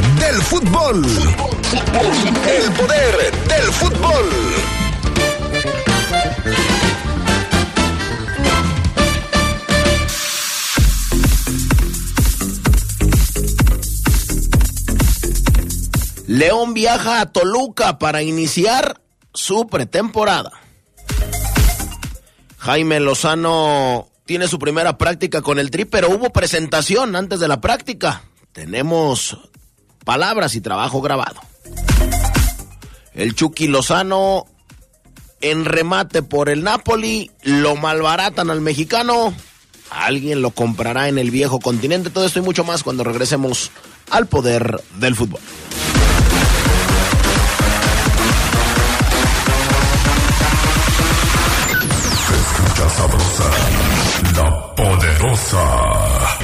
del fútbol. El poder del fútbol. León viaja a Toluca para iniciar su pretemporada. Jaime Lozano tiene su primera práctica con el Tri, pero hubo presentación antes de la práctica. Tenemos palabras y trabajo grabado. El Chucky Lozano en remate por el Napoli, lo malbaratan al mexicano. Alguien lo comprará en el viejo continente. Todo esto y mucho más cuando regresemos al poder del fútbol. escucha sabrosa, la poderosa.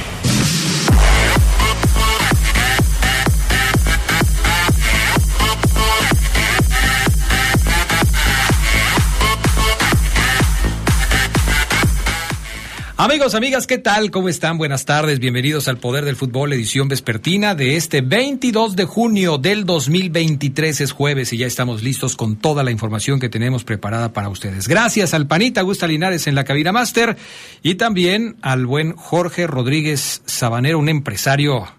Amigos, amigas, ¿qué tal? ¿Cómo están? Buenas tardes, bienvenidos al Poder del Fútbol, edición vespertina de este 22 de junio del 2023. Es jueves y ya estamos listos con toda la información que tenemos preparada para ustedes. Gracias al Panita Gusta Linares en la cabina máster y también al buen Jorge Rodríguez Sabanero, un empresario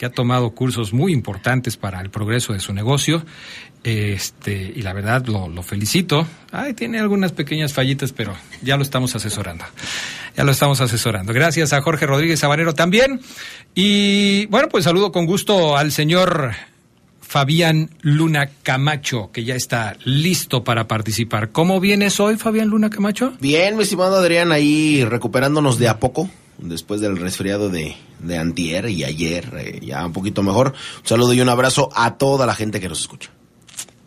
que ha tomado cursos muy importantes para el progreso de su negocio. Este, y la verdad lo, felicito. Ay, tiene algunas pequeñas fallitas, pero ya lo estamos asesorando. Ya lo estamos asesorando. Gracias a Jorge Rodríguez Sabanero también. Y bueno, pues saludo con gusto al señor Fabián Luna Camacho, que ya está listo para participar. ¿Cómo vienes hoy, Fabián Luna Camacho? Bien, mi estimado Adrián, ahí recuperándonos de a poco, después del resfriado de, de antier y ayer, eh, ya un poquito mejor. Un saludo y un abrazo a toda la gente que nos escucha.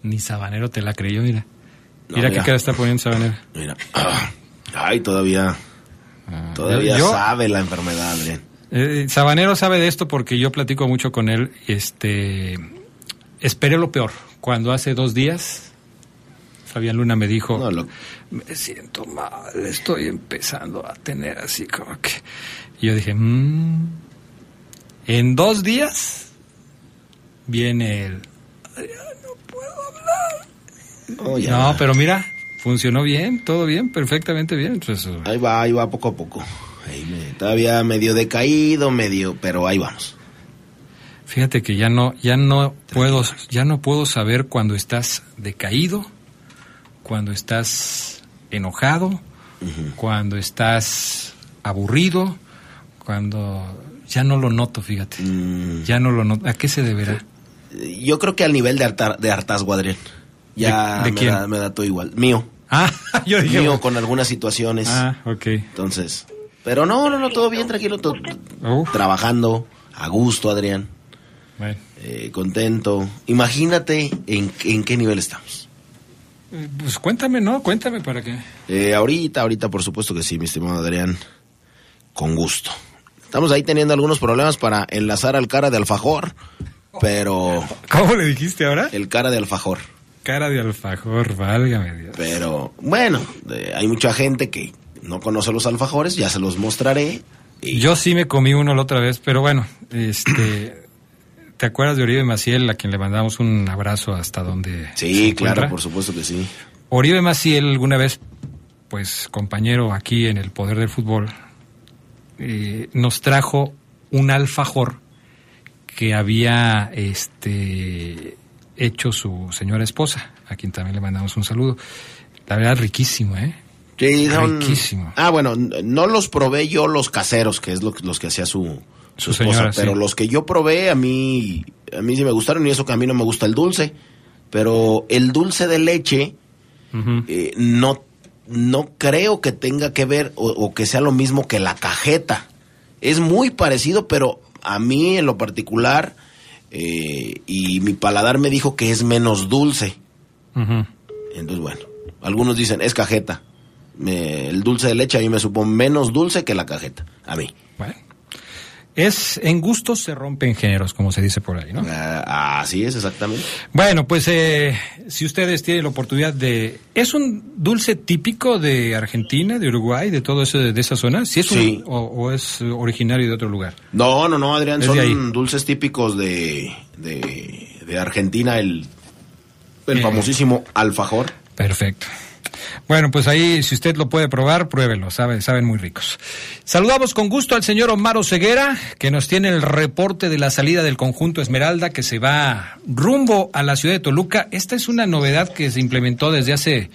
Ni Sabanero te la creyó, mira. No, Mira mira. qué cara está poniendo Sabanero. Mira. Ay, todavía, todavía Ah, Yo- sabe la enfermedad, Adrián. Eh, Sabanero sabe de esto porque yo platico mucho con él. Este, esperé lo peor. Cuando hace dos días, Fabián Luna me dijo, No, lo- me siento mal, estoy empezando a tener así como que... Y yo dije, "Mm". en dos días viene el... Oh, ya. No, pero mira, funcionó bien, todo bien, perfectamente bien. Entonces, Ahí va, ahí va poco a poco. Ahí me- todavía medio decaído, medio, pero ahí vamos. Fíjate que ya no, ya no puedo, ya no puedo saber cuando estás decaído, cuando estás enojado, cuando estás aburrido, cuando ya no lo noto, fíjate. Mm, Ya no lo noto. ¿A qué se deberá? yo creo que al nivel de, de hartazgo, Adrián. Ya ¿De- de me, quién? Da, me da todo igual. Mío. Ah, yo dije. Mío con algunas situaciones. Ah, ok. Entonces. Pero no, no, no, todo bien, tranquilo. to- Uf. trabajando, a gusto, Adrián. Bueno. eh, contento. Imagínate en, en qué nivel estamos. Pues cuéntame, ¿no? Cuéntame para qué. Eh, ahorita, ahorita, por supuesto que sí, mi estimado Adrián. Con gusto. Estamos ahí teniendo algunos problemas para enlazar al cara de alfajor, pero ¿Cómo le dijiste ahora? el cara de alfajor. Cara de alfajor, válgame Dios. Pero bueno, eh, hay mucha gente que no conoce los alfajores, ya se los mostraré. Y Yo sí me comí uno la otra vez, pero bueno, este, ¿te acuerdas de Oribe Maciel, a quien le mandamos un abrazo hasta donde Sí, claro, por supuesto que sí. Oribe Maciel alguna vez, pues compañero aquí en el Poder del Fútbol, eh, nos trajo un alfajor que había este hecho su señora esposa, a quien también le mandamos un saludo. La verdad, riquísimo, ¿eh? Sí, son- Riquísimo. Ah, bueno, no los probé yo los caseros, que es lo, los que hacía su, su, esposa, pero sí. los que yo probé a mí a mí sí me gustaron y eso que a mí no me gusta el dulce, pero el dulce de leche eh, no no creo que tenga que ver o, o que sea lo mismo que la cajeta. Es muy parecido, pero a mí en lo particular eh, y mi paladar me dijo que es menos dulce. Entonces, bueno, algunos dicen, es cajeta. Me- el dulce de leche a mí me supo menos dulce que la cajeta. A mí. Bueno, Es en gustos se rompen géneros, como se dice por ahí, ¿no? Ah, así es, exactamente. Bueno, pues eh, si ustedes tienen la oportunidad de... ¿Es un dulce típico de Argentina, de Uruguay, de todo eso, de esa zona? ¿Si es un- Sí. o, o es originario de otro lugar? No, no, no, Adrián, son ahí. dulces típicos de, de, de Argentina, el, el Eh. famosísimo alfajor. Perfecto. Bueno, pues ahí, si usted lo puede probar, pruébelo, saben, saben muy ricos. Saludamos con gusto al señor Omar Ceguera, que nos tiene el reporte de la salida del conjunto Esmeralda, que se va rumbo a la ciudad de Toluca. Esta es una novedad que se implementó desde hace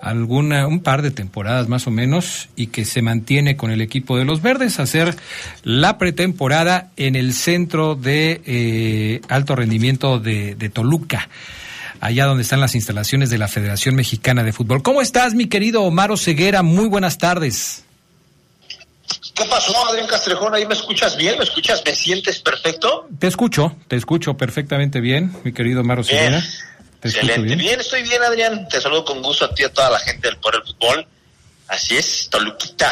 alguna, un par de temporadas más o menos, y que se mantiene con el equipo de los Verdes, hacer la pretemporada en el centro de eh, alto rendimiento de Toluca allá donde están las instalaciones de la Federación Mexicana de Fútbol. ¿Cómo estás, mi querido Omar Ceguera? Muy buenas tardes. ¿Qué pasó, Adrián Castrejón? ¿Ahí me escuchas bien? ¿Me escuchas? ¿Me sientes perfecto? Te escucho, te escucho perfectamente bien, mi querido Omar Ceguera. Bien. Te Excelente. bien. Bien. estoy bien, Adrián. Te saludo con gusto a ti y a toda la gente del Poder del Fútbol. Así es, Toluquita.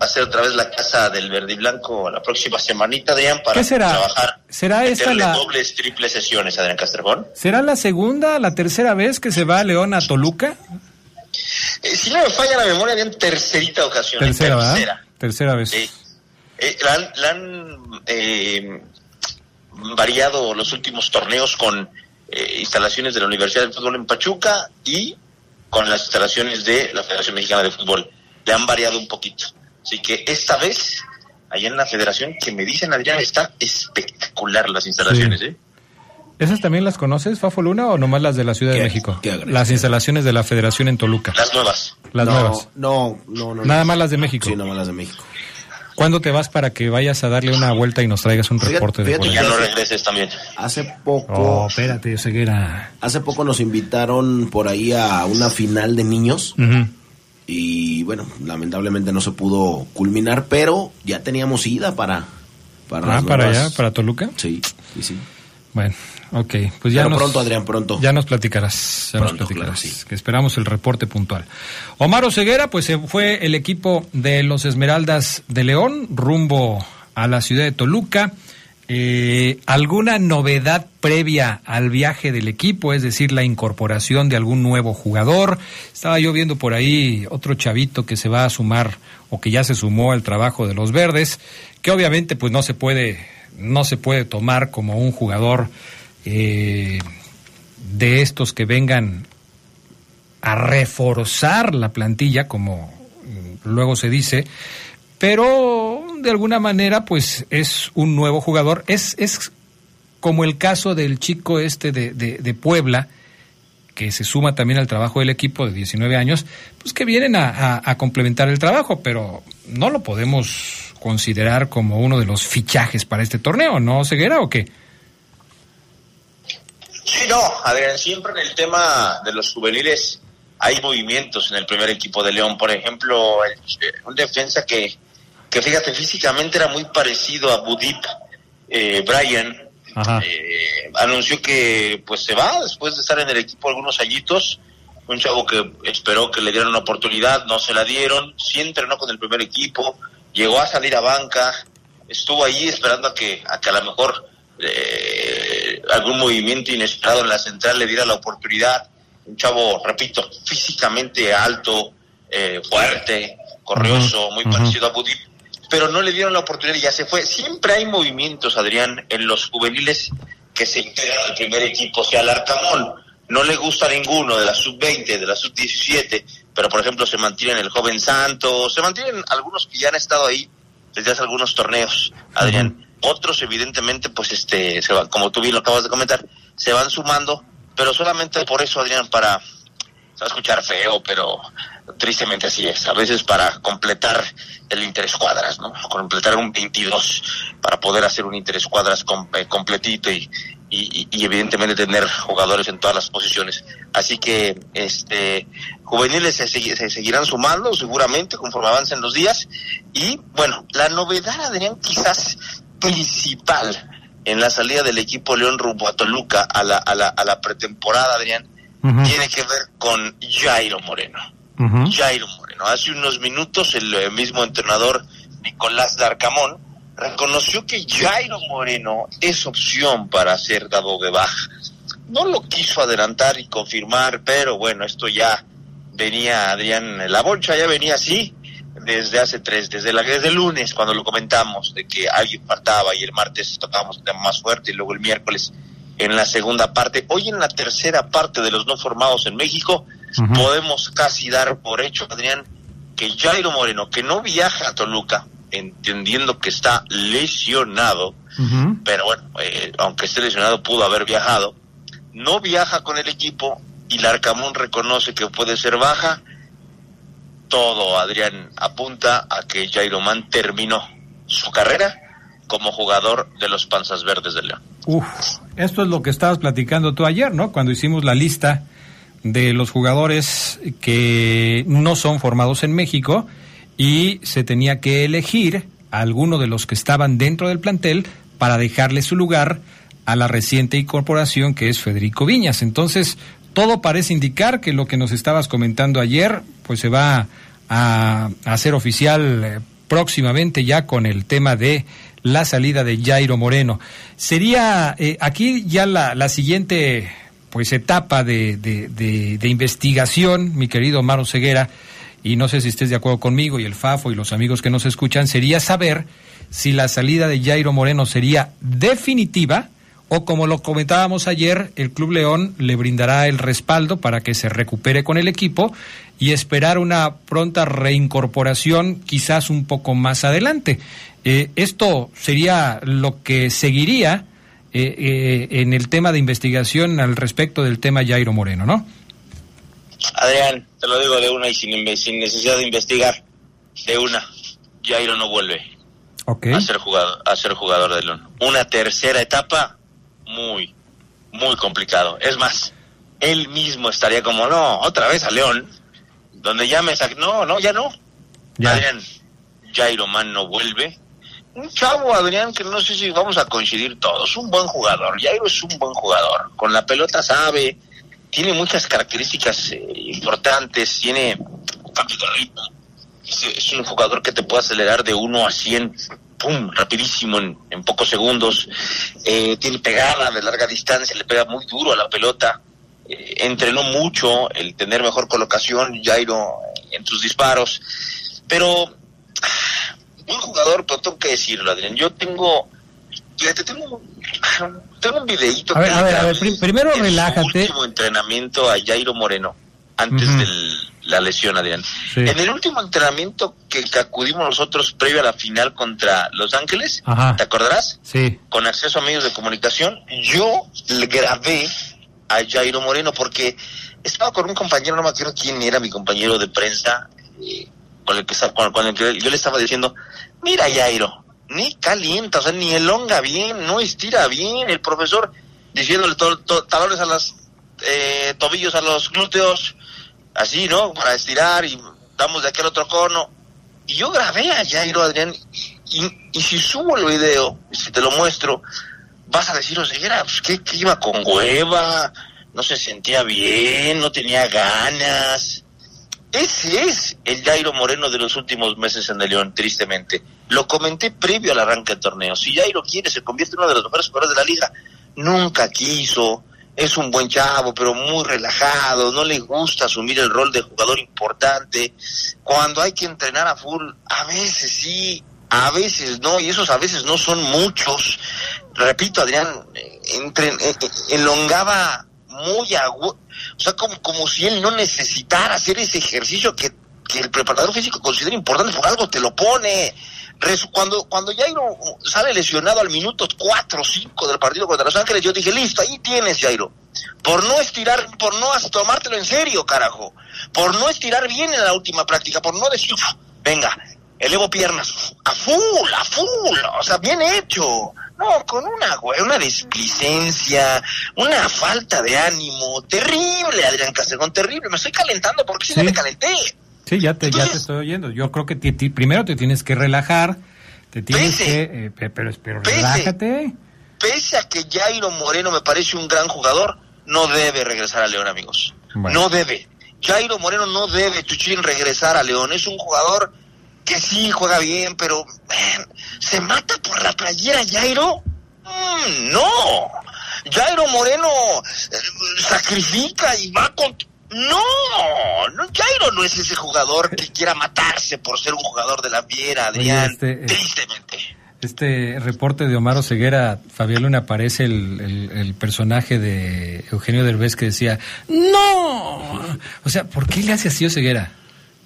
Va a ser otra vez la casa del verde y blanco la próxima semanita, Adrián, para ¿Qué será? trabajar. ¿Será esta la- dobles, triples sesiones, Adrián Castrejón. ¿Será la segunda, la tercera vez que se va León a Toluca? Eh, si no me falla la memoria, Adrián, tercerita ocasión. Tercera, ¿verdad? tercera. Tercera vez. Eh, la han, la han, eh, variado los últimos torneos con eh, instalaciones de la Universidad del Fútbol en Pachuca y con las instalaciones de la Federación Mexicana de Fútbol. Le han variado un poquito. Así que esta vez, allá en la federación, que me dicen, Adrián, está espectacular las instalaciones. Sí. ¿eh? ¿Esas también las conoces, Fafo Luna, o nomás las de la Ciudad de México? Las instalaciones de la Federación en Toluca, Las nuevas. las no, nuevas. No, no, no. Nada no. más las de México. Sí, nada más las de México. ¿Cuándo te vas para que vayas a darle una vuelta y nos traigas un Fíjate- reporte de fíjate Y ahí? ya no regreses también. Hace poco, Oh, espérate, Ceguera. hace poco nos invitaron por ahí a una final de niños Ujú. Y bueno, lamentablemente no se pudo culminar, pero ya teníamos ida para para Ah, para allá, para Toluca. Sí, sí, sí. Bueno, ok. Pues ya Pero nos, pronto, Adrián, pronto. Ya nos platicarás. Ya nos Pronto, platicarás. claro, sí. Que esperamos el reporte puntual. Omar Ceguera, pues se fue el equipo de los Esmeraldas de León rumbo a la ciudad de Toluca. Eh, ¿Alguna novedad previa al viaje del equipo? Es decir, la incorporación de algún nuevo jugador. Estaba yo viendo por ahí otro chavito que se va a sumar o que ya se sumó al trabajo de los verdes, que obviamente pues no se puede, no se puede tomar como un jugador eh, de estos que vengan a reforzar la plantilla, como mm, luego se dice, pero de alguna manera pues es un nuevo jugador. Es, es como el caso del chico este de, de, de Puebla, que se suma también al trabajo del equipo de 19 años, pues que vienen a, complementar el trabajo, pero no lo podemos considerar como uno de los fichajes para este torneo, ¿no, Ceguera, o qué? Sí, no, Adrián, siempre en el tema de los juveniles hay movimientos en el primer equipo de León. Por ejemplo, eh, un defensa que, que fíjate, físicamente era muy parecido a Budip, eh, Brian, eh, anunció que pues se va después de estar en el equipo algunos añitos. Un chavo que esperó que le dieran una oportunidad, no se la dieron, sí entrenó con el primer equipo, llegó a salir a banca, estuvo ahí esperando a que, a que a lo mejor eh, algún movimiento inesperado en la central le diera la oportunidad. Un chavo, repito, físicamente alto, eh, fuerte, corrioso, muy parecido a Budip, pero no le dieron la oportunidad y ya se fue. Siempre hay movimientos, Adrián, en los juveniles que se integran al primer equipo. O sea, al Arcamón no le gusta a ninguno de la sub-20, de la sub-17, pero por ejemplo se mantienen el joven Santos, se mantienen algunos que ya han estado ahí desde hace algunos torneos, Adrián. Otros, evidentemente, pues este, se van, como tú bien lo acabas de comentar, se van sumando, pero solamente por eso, Adrián, para, se va a escuchar feo, pero tristemente así es. A veces para completar el interescuadras, ¿no? Completar un 22 para poder hacer un interescuadras com- eh, completito y, y, evidentemente tener jugadores en todas las posiciones. Así que este juveniles se, se seguirán sumando seguramente conforme avancen los días. Y bueno, la novedad, Adrián, quizás principal en la salida del equipo León rumbo a Toluca a la, a la, a la pretemporada, Adrián, tiene que ver con Jairo Moreno. Jairo Moreno. Hace unos minutos el eh, mismo entrenador Nicolás Darcamón reconoció que Jairo Moreno es opción para ser dado de baja. No lo quiso adelantar y confirmar, pero bueno, esto ya venía, Adrián, la bolsa ya venía así desde hace tres, desde, la, desde el lunes cuando lo comentamos, de que alguien faltaba y el martes tocábamos más fuerte y luego el miércoles en la segunda parte. Hoy en la tercera parte de los no formados en México, podemos casi dar por hecho, Adrián, que Jairo Moreno, que no viaja a Toluca, entendiendo que está lesionado, pero bueno, eh, aunque esté lesionado pudo haber viajado, no viaja con el equipo y Larcamón reconoce que puede ser baja. Todo, Adrián, apunta a que Jairo Man terminó su carrera como jugador de los Panzas Verdes de León. Uf, esto es lo que estabas platicando tú ayer, ¿no? Cuando hicimos la lista de los jugadores que no son formados en México y se tenía que elegir a alguno de los que estaban dentro del plantel para dejarle su lugar a la reciente incorporación que es Federico Viñas. Entonces, todo parece indicar que lo que nos estabas comentando ayer, pues se va a, hacer oficial eh, próximamente ya con el tema de la salida de Jairo Moreno. Sería eh, aquí ya la, la siguiente pues etapa de, de, investigación, mi querido Maro Ceguera, y no sé si estés de acuerdo conmigo y el Fafo y los amigos que nos escuchan, sería saber si la salida de Jairo Moreno sería definitiva o como lo comentábamos ayer, el Club León le brindará el respaldo para que se recupere con el equipo y esperar una pronta reincorporación quizás un poco más adelante. Eh, esto sería lo que seguiría eh, eh, en el tema de investigación al respecto del tema Jairo Moreno, ¿no? Adrián, te lo digo de una y sin, necesidad de investigar, de una, Jairo no vuelve a, ser jugador, a ser jugador de León. Una tercera etapa, muy, muy complicado. Es más, él mismo estaría como, no, otra vez a León, donde ya me sac... No, no, ya no. Adrián, Jairo Man no vuelve un chavo, Adrián, que no sé si vamos a coincidir todos, un buen jugador. Jairo es un buen jugador. Con la pelota sabe, tiene muchas características eh, importantes, tiene es, es, un jugador que te puede acelerar de 1 a 100, pum, rapidísimo en, pocos segundos. Eh, tiene pegada de larga distancia, le pega muy duro a la pelota. Eh, entrenó mucho el tener mejor colocación, Jairo, en sus disparos. Pero un jugador, pero tengo que decirlo, Adrián. Yo tengo, fíjate, tengo, tengo un videíto. A ver, a ver, a ver, primero relájate. último entrenamiento a Jairo Moreno, antes de la lesión, Adrián. En el último entrenamiento que, acudimos nosotros previo a la final contra Los Ángeles, ¿te acordarás? Sí. Con acceso a medios de comunicación, yo le grabé a Jairo Moreno porque estaba con un compañero, no me acuerdo quién era mi compañero de prensa, eh, yo le estaba diciendo, mira Jairo, ni calienta, o sea, ni elonga bien, no estira bien, el profesor diciéndole talones a los eh, tobillos, a los glúteos, así, ¿no? Para estirar y damos de aquel otro cono. Y yo grabé a Jairo, Adrián, y, si subo el video, si te lo muestro, vas a decir, o sea, era, pues, que iba con hueva, no se sentía bien, no tenía ganas. Ese es el Jairo Moreno de los últimos meses en el León, tristemente. Lo comenté previo al arranque del torneo. Si Jairo quiere, se convierte en uno de los mejores jugadores de la liga. Nunca quiso. Es un buen chavo, pero muy relajado. No le gusta asumir el rol de jugador importante. Cuando hay que entrenar a full, a veces sí, a veces no. Y esos a veces no son muchos. Repito, Adrián, eh, entre, eh, eh, elongaba muy agudo o sea, como, como si él no necesitara hacer ese ejercicio que, que el preparador físico considera importante, por algo te lo pone. Cuando, cuando Jairo sale lesionado al minuto 4 o 5 del partido contra Los Ángeles, yo dije, listo, ahí tienes, Jairo. Por no estirar, por no tomártelo en serio, carajo. Por no estirar bien en la última práctica, por no decir, venga, elevo piernas, a full, a full, o sea, bien hecho. No, con una, una displicencia, una falta de ánimo terrible, Adrián Castellón, terrible. Me estoy calentando porque si no me calenté. Sí, ya te, ya te estoy oyendo. Yo creo que primero te tienes que relajar, te tienes que... Eh, pero, pero relájate. Pese a que Jairo Moreno me parece un gran jugador, no debe regresar a León, amigos. No debe. Jairo Moreno no debe, Chuchín, regresar a León. Es un jugador que sí juega bien, pero ¿se mata por la playera Jairo? Mm, no. Jairo Moreno eh, sacrifica y va con... No, no, Jairo no es ese jugador que quiera matarse por ser un jugador de la fiera, Adrián, este, eh, tristemente. Este reporte de Omar Ceguera, Fabián Luna, aparece el, el, personaje de Eugenio Derbez que decía, ¡No! O sea, ¿por qué le hace así Ceguera?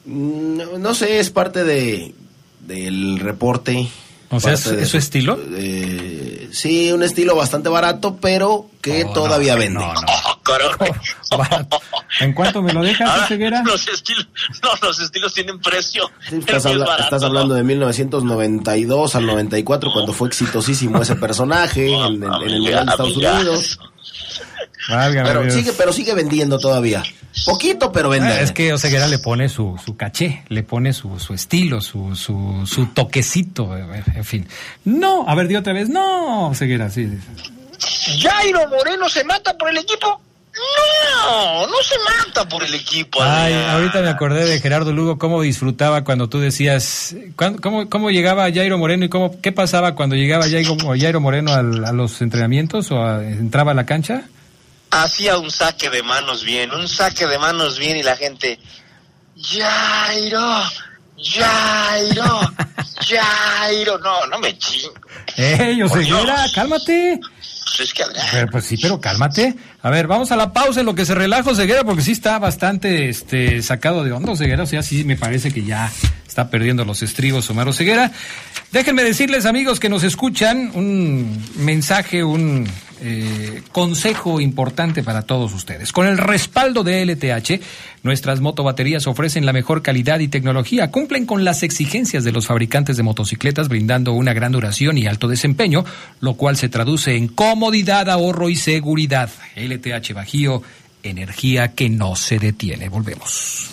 No, no sé, es parte de del reporte o sea, ¿es, su estilo? Eh, sí, un estilo bastante barato, pero que oh, todavía vende. No, no. ¿En cuánto me lo dejas, ah, Ceguera? Los estilos, no, los estilos tienen precio. estás, hablando de 1992 al 94, cuando fue exitosísimo ese personaje en, en el Mundial de Estados Unidos pero, sigue, pero sigue vendiendo todavía. Poquito, pero vende. Ah, es que Oseguera le pone su, su caché, le pone su, su estilo, su, su, su toquecito, en fin. No, a ver, di otra vez. No, Oseguera, sí. Jairo Moreno se mata por el equipo. No, no se mata por el equipo. Ay, ahorita me acordé de Gerardo Lugo, cómo disfrutaba cuando tú decías, cómo, cómo llegaba Jairo Moreno y cómo, qué pasaba cuando llegaba Jairo, Jairo Moreno a los entrenamientos o entraba a la cancha hacía un saque de manos bien, un saque de manos bien y la gente, Jairo, Jairo, Jairo, no, no me chingo. ¡Ey, Oseguera, cálmate! Pues es que Adrián. pues sí, pero cálmate. A ver, vamos a la pausa en lo que se relaja Oseguera, porque sí está bastante este, sacado de onda Oseguera, o sea, sí me parece que ya está perdiendo los estribos Omar Oseguera. Déjenme decirles, amigos, que nos escuchan, un mensaje, un eh, consejo importante para todos ustedes. Con el respaldo de LTH, nuestras motobaterías ofrecen la mejor calidad y tecnología, cumplen con las exigencias de los fabricantes de motocicletas, brindando una gran duración y alto desempeño, lo cual se traduce en comodidad, ahorro y seguridad. LTH Bajío, energía que no se detiene. Volvemos.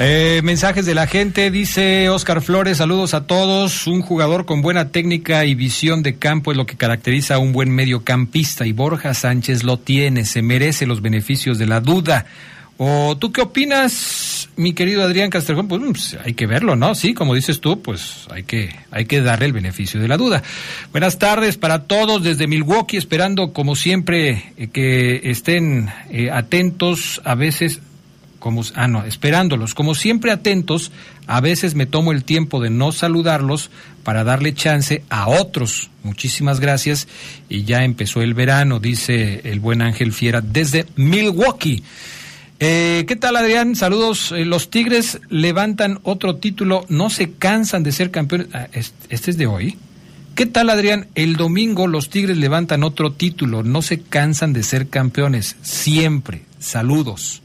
Eh, mensajes de la gente, dice Oscar Flores, saludos a todos. Un jugador con buena técnica y visión de campo es lo que caracteriza a un buen mediocampista y Borja Sánchez lo tiene, se merece los beneficios de la duda. ¿O tú qué opinas, mi querido Adrián Castrejón? Pues, pues, hay que verlo, ¿no? Sí, como dices tú, pues hay que, hay que darle el beneficio de la duda. Buenas tardes para todos desde Milwaukee, esperando como siempre eh, que estén eh, atentos. A veces como, ah, no, esperándolos, como siempre atentos, a veces me tomo el tiempo de no saludarlos para darle chance a otros. Muchísimas gracias. Y ya empezó el verano, dice el buen Ángel Fiera, desde Milwaukee. Eh, ¿Qué tal, Adrián? Saludos. Eh, los Tigres levantan otro título, no se cansan de ser campeones. Ah, este es de hoy. ¿Qué tal, Adrián? El domingo los Tigres levantan otro título, no se cansan de ser campeones, siempre. Saludos.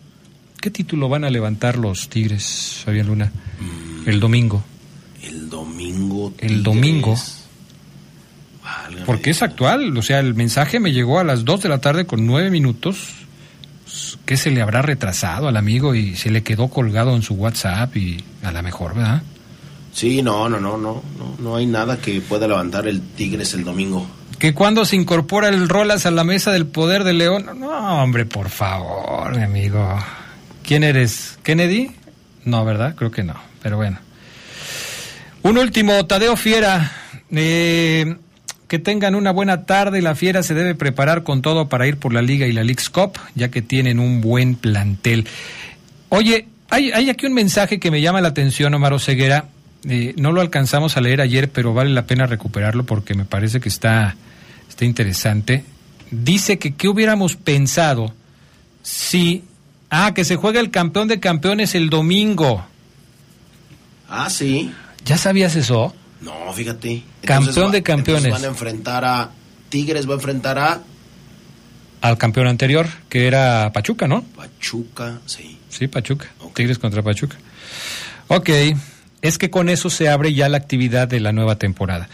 ¿Qué título van a levantar los Tigres, Fabián Luna? Mm. el domingo. El domingo. El domingo. Porque es actual, o sea, el mensaje me llegó a las 2 de la tarde con 9 minutos. ¿Qué se le habrá retrasado al amigo y se le quedó colgado en su WhatsApp y a la mejor, ¿verdad? Sí, no, no, no, no, no, no hay nada que pueda levantar el Tigres el domingo. Que cuando se incorpora el Rolas a la mesa del poder de León, no, hombre, por favor, mi amigo. ¿Quién eres? ¿Kennedy? No, ¿verdad? Creo que no, pero bueno. Un último, Tadeo Fiera. Eh, que tengan una buena tarde. La Fiera se debe preparar con todo para ir por la Liga y la League's Cup, ya que tienen un buen plantel. Oye, hay, aquí un mensaje que me llama la atención, Omar Ceguera. Eh, no lo alcanzamos a leer ayer, pero vale la pena recuperarlo porque me parece que está, está interesante. Dice que qué hubiéramos pensado si Ah, que se juega el campeón de campeones el domingo. Ah, sí. ¿Ya sabías eso? No, fíjate. campeón de campeones. Van a enfrentar a Tigres, va a enfrentar a al campeón anterior, que era Pachuca, ¿no? Pachuca, sí. Sí, Pachuca. Tigres contra Pachuca. Ok, es que con eso se abre ya la actividad de la nueva temporada.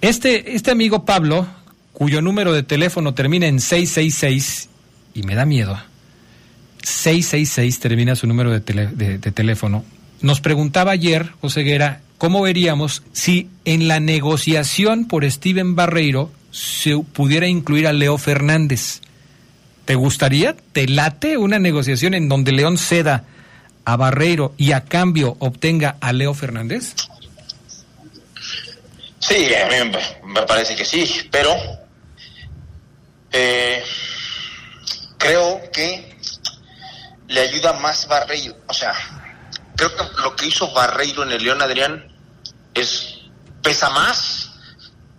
Este, este amigo Pablo, cuyo número de teléfono termina en 666, y me da miedo, 666 termina su número de, de, teléfono. Nos preguntaba ayer, José Guerra, cómo veríamos si en la negociación por Steven Barreiro se pudiera incluir a Leo Fernández. ¿Te gustaría? ¿Te late una negociación en donde León ceda a Barreiro y a cambio obtenga a Leo Fernández? Sí, a mí me parece que sí, pero eh, creo que le ayuda más Barreiro. O sea, creo que lo que hizo Barreiro en el León Adrián es pesa más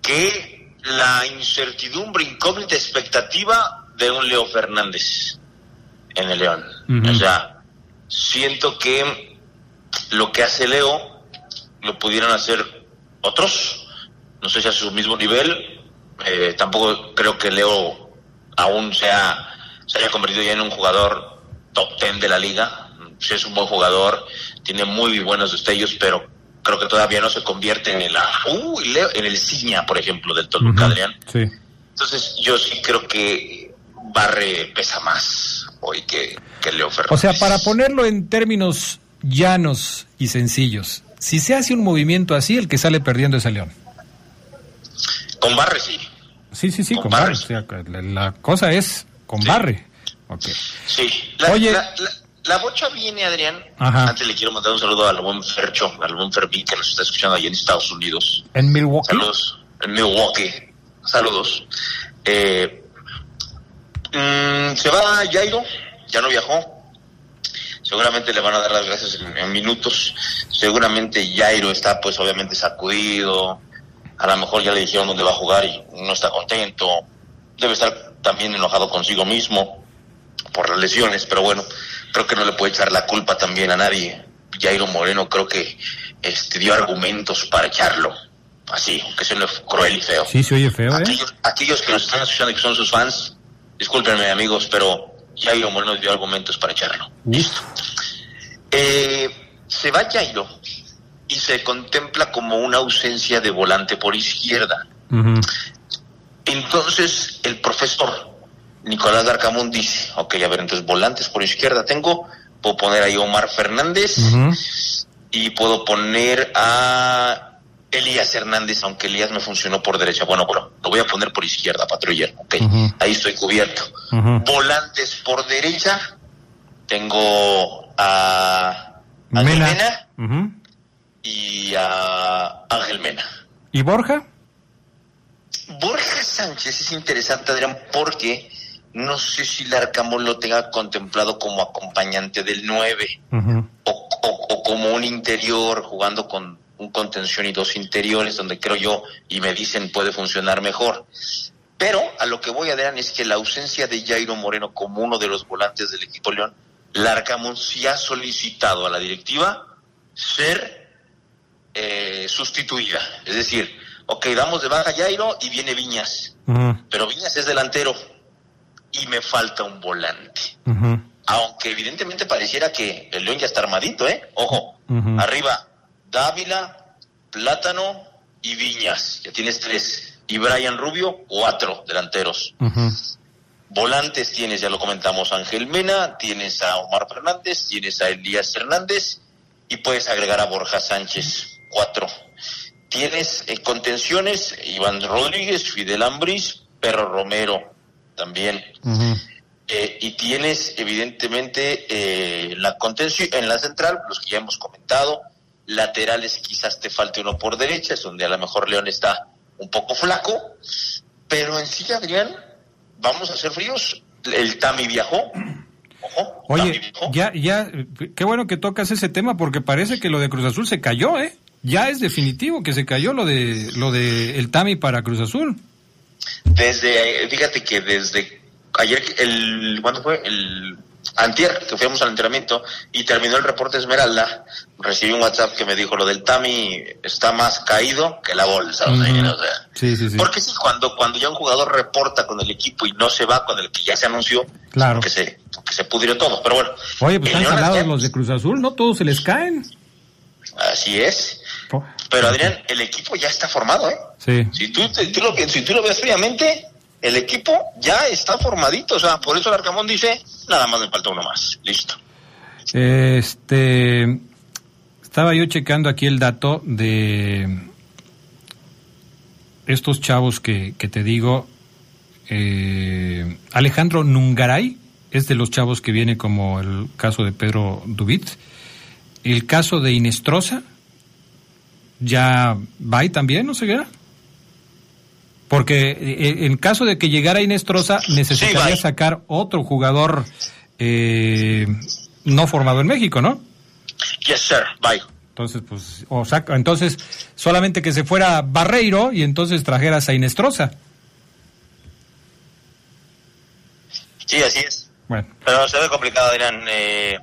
que la incertidumbre, incógnita, expectativa de un Leo Fernández en el León. O sea, siento que lo que hace Leo lo pudieran hacer otros, no sé si a su mismo nivel, eh, tampoco creo que Leo aún sea, se haya convertido ya en un jugador top ten de la liga, es un buen jugador, tiene muy buenos destellos, pero creo que todavía no se convierte en el uh, en el Ciña, por ejemplo, del Toluca, Adrián. Sí. Entonces, yo sí creo que Barre pesa más hoy que, que Leo Fernández. O sea, para ponerlo en términos llanos y sencillos, si se hace un movimiento así, el que sale perdiendo es el León. Con Barre sí. Sí, sí, sí, con, Con Barre. Barre. O sea, la, la cosa es con Sí. Barre. Sí. La, Oye. la, la- la bocha viene, Adrián. Ajá. Antes le quiero mandar un saludo al buen Fercho, al buen Fermín que nos está escuchando allí en Estados Unidos. En Milwaukee. Saludos. En Milwaukee. Saludos. Eh, mm, se va Jairo, ya no viajó. Seguramente le van a dar las gracias en, en minutos. Seguramente Jairo está pues obviamente sacudido. A lo mejor ya le dijeron dónde va a jugar y no está contento. Debe estar también enojado consigo mismo por las lesiones, pero bueno, creo que no le puede echar la culpa también a nadie. Jairo Moreno creo que este, dio argumentos para echarlo. Así, aunque suene cruel y feo. Sí, se oye feo, ¿eh? Aquellos, aquellos que nos están escuchando y que son sus fans, discúlpenme amigos, pero Jairo Moreno dio argumentos para echarlo. Uf. Eh, se va Jairo y se contempla como una ausencia de volante por izquierda. Entonces el profesor Nicolás Darcamón dice, ok, a ver, entonces volantes por izquierda tengo, puedo poner ahí a Omar Fernández y puedo poner a Elías Hernández, aunque Elías me funcionó por derecha. Bueno, bueno, lo voy a poner por izquierda, patrulla, ok, ahí estoy cubierto. Volantes por derecha, tengo a Ángel Mena. Mena y a Ángel Mena. ¿Y Borja? Borja Sánchez es interesante, Adrián, porque no sé si Larcamón lo tenga contemplado como acompañante del 9 Ujú. o, o- o como un interior jugando con un contención y dos interiores, donde creo yo, y me dicen puede funcionar mejor. Pero a lo que voy, Adrián, es que la ausencia de Jairo Moreno como uno de los volantes del equipo León, Larcamón sí ha solicitado a la directiva ser eh, sustituida. Es decir, ok, damos de baja a Jairo y viene Viñas, pero Viñas es delantero y me falta un volante. Aunque evidentemente pareciera que el León ya está armadito, ¿eh? Ojo, arriba, Dávila, Plátano y Viñas. Ya tienes tres. Y Brian Rubio, cuatro delanteros. Volantes tienes, ya lo comentamos, Ángel Mena, tienes a Omar Fernández, tienes a Elías Hernández y puedes agregar a Borja Sánchez, cuatro. Tienes eh, contenciones, Iván Rodríguez, Fidel Ambris, Perro Romero también. Eh, y tienes evidentemente eh, la contención en la central, los que ya hemos comentado, laterales quizás te falte uno por derecha, es donde a lo mejor León está un poco flaco, pero en sí, Adrián, vamos a ser fríos, el Tami viajó, ojo, Oye, ya, ya, qué bueno que tocas ese tema porque parece que lo de Cruz Azul se cayó, ¿eh? Ya es definitivo que se cayó lo de lo de el Tami para Cruz Azul. Desde, eh, fíjate que desde ayer, el, ¿cuándo fue? El antier, que fuimos al entrenamiento y terminó el reporte Esmeralda, recibí un WhatsApp que me dijo lo del Tami está más caído que la bolsa. sea, Ujú. o sea, Sí, sí, sí. Porque sí, cuando, cuando ya un jugador reporta con el equipo y no se va con el que ya se anunció, Claro. que se, que se pudrió todo. Pero bueno, Oye, pues están salados Adrián, los de Cruz Azul, ¿no? Todos se les caen. Así es. Pero Adrián, el equipo ya está formado, ¿eh? Sí. Si tú, te- tú lo, si tú lo ves fríamente, el equipo ya está formadito. O sea, por eso el Arcamón dice, nada más me falta uno más. Listo. Este estaba yo checando aquí el dato de estos chavos que, que te digo, eh, Alejandro Nungaray es de los chavos que viene como el caso de Pedro Dubit. El caso de Inestrosa, ya va también, ¿no Ceguera? Porque eh, en caso de que llegara Inestrosa, necesitaría sacar otro jugador eh, no formado en México, ¿no? Yes, sir. Bye. Entonces, pues, o saca, entonces, solamente que se fuera Barreiro y entonces trajeras a Inestrosa. Sí, así es. Bueno. Pero se ve complicado, dirán. Eh,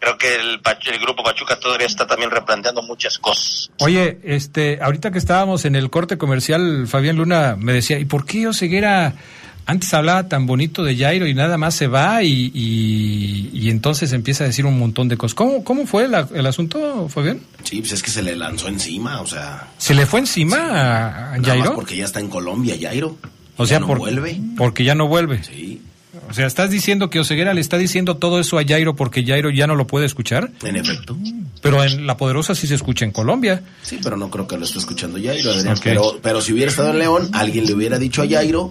creo que el, el, grupo Pachuca todavía está también replanteando muchas cosas. Oye, este, ahorita que estábamos en el corte comercial, Fabián Luna me decía, ¿y por qué Oseguera antes hablaba tan bonito de Jairo y nada más se va y, y, entonces empieza a decir un montón de cosas? ¿Cómo, cómo fue el asunto, Fabián? Sí, pues es que se le lanzó encima, o sea... ¿Se le fue encima a Jairo? porque ya está en Colombia, Jairo. O sea, no vuelve. Porque ya no vuelve. Sí. O sea, ¿estás diciendo que Oseguera le está diciendo todo eso a Jairo porque Jairo ya no lo puede escuchar? En efecto. Pero en La Poderosa sí se escucha en Colombia. Sí, pero no creo que lo esté escuchando Jairo, Pero, pero si hubiera estado en León, alguien le hubiera dicho a Jairo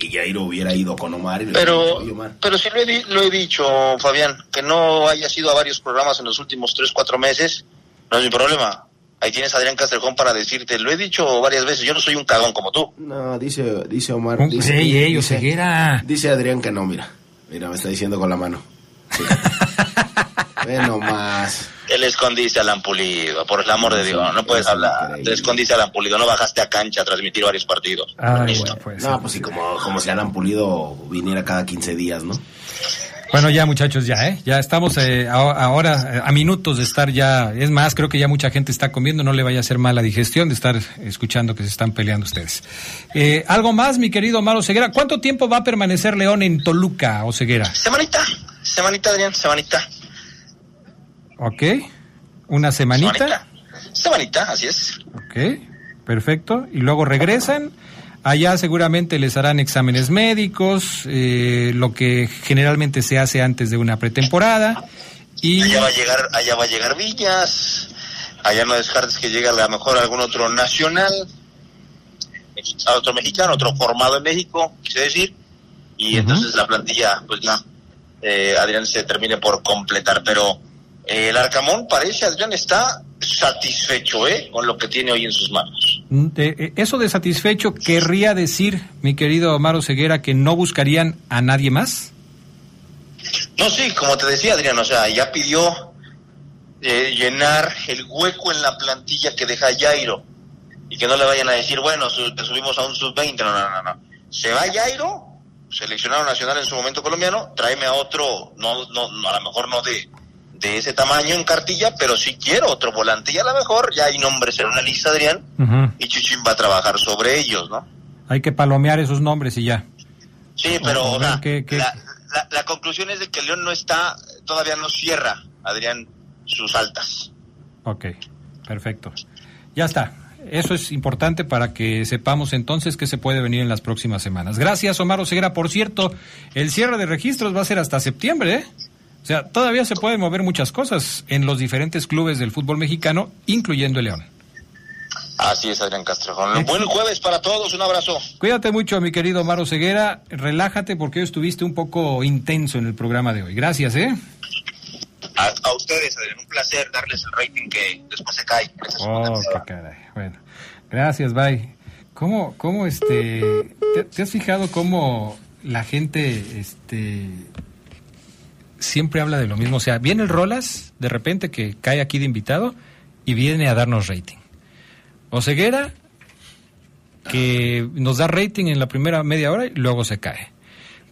y Jairo hubiera ido con Omar. Y pero, pero sí lo he, lo he dicho, Fabián, que no haya ido a varios programas en los últimos tres, cuatro meses, no es mi problema. Ahí tienes a Adrián Castrejón para decirte, lo he dicho varias veces, yo no soy un cagón como tú. No, dice, dice Omar. Dice, dice, dice Adrián que no, mira. Mira, me está diciendo con la mano. Sí. Ve nomás. Él escondiste al Ampulido, por el amor de Dios, no puedes hablar. Te escondiste al Ampulido, no bajaste a cancha a transmitir varios partidos. Ah, pues, no, pues sí, como, como si Alan Pulido viniera cada 15 días, ¿no? Bueno, ya muchachos, ya, ¿eh? Ya estamos eh, ahora a minutos de estar ya, es más, creo que ya mucha gente está comiendo, no le vaya a hacer mala digestión de estar escuchando que se están peleando ustedes. Eh, ¿Algo más, mi querido Maro Ceguera? ¿Cuánto tiempo va a permanecer León en Toluca o Ceguera? Semanita, semanita, Adrián, semanita. Ok, ¿una semanita? Semanita, semanita así es. Ok, perfecto. ¿Y luego regresan? Allá seguramente les harán exámenes médicos, eh, lo que generalmente se hace antes de una pretemporada. Y... Allá va a llegar, allá va a llegar Villas, allá no descartes que llegue a lo mejor algún otro nacional, otro mexicano, otro formado en México, quise decir, y entonces la plantilla, pues ya, eh, Adrián se termine por completar, pero eh, el Arcamón parece, Adrián, está satisfecho ¿eh? con lo que tiene hoy en sus manos. Mm, eh, eso de satisfecho querría decir, mi querido Amaro Ceguera, que no buscarían a nadie más. No, sí, como te decía Adrián, o sea, ya pidió eh, llenar el hueco en la plantilla que deja Jairo y que no le vayan a decir, bueno, te subimos a un sub-20, no, no, no, no. Se va Jairo, seleccionado nacional en su momento colombiano, tráeme a otro, no, no, a lo mejor no de de ese tamaño en cartilla, pero si quiero otro volante y a lo mejor ya hay nombres en una lista, Adrián, y Chuchín va a trabajar sobre ellos, ¿no? Hay que palomear esos nombres y ya. Sí, pero La, la, conclusión es de que León no está, todavía no cierra, Adrián, sus altas. Ok, perfecto. Ya está. Eso es importante para que sepamos entonces qué se puede venir en las próximas semanas. Gracias, Omar Oseguera. Por cierto, el cierre de registros va a ser hasta septiembre, ¿eh? O sea, todavía se pueden mover muchas cosas en los diferentes clubes del fútbol mexicano, incluyendo el León. Así es, Adrián Castrejón. Buen jueves para todos, un abrazo. Cuídate mucho, mi querido Maro Ceguera. Relájate porque hoy estuviste un poco intenso en el programa de hoy. Gracias, ¿eh? A, ustedes, Adrián, un placer darles el rating que después se cae. oh, qué caray. Bueno, gracias, bye. ¿Cómo, cómo este, te, te has fijado cómo la gente, este, siempre habla de lo mismo. O sea, viene el Rolas, de repente que cae aquí de invitado y viene a darnos rating. O Ceguera, que nos da rating en la primera media hora y luego se cae.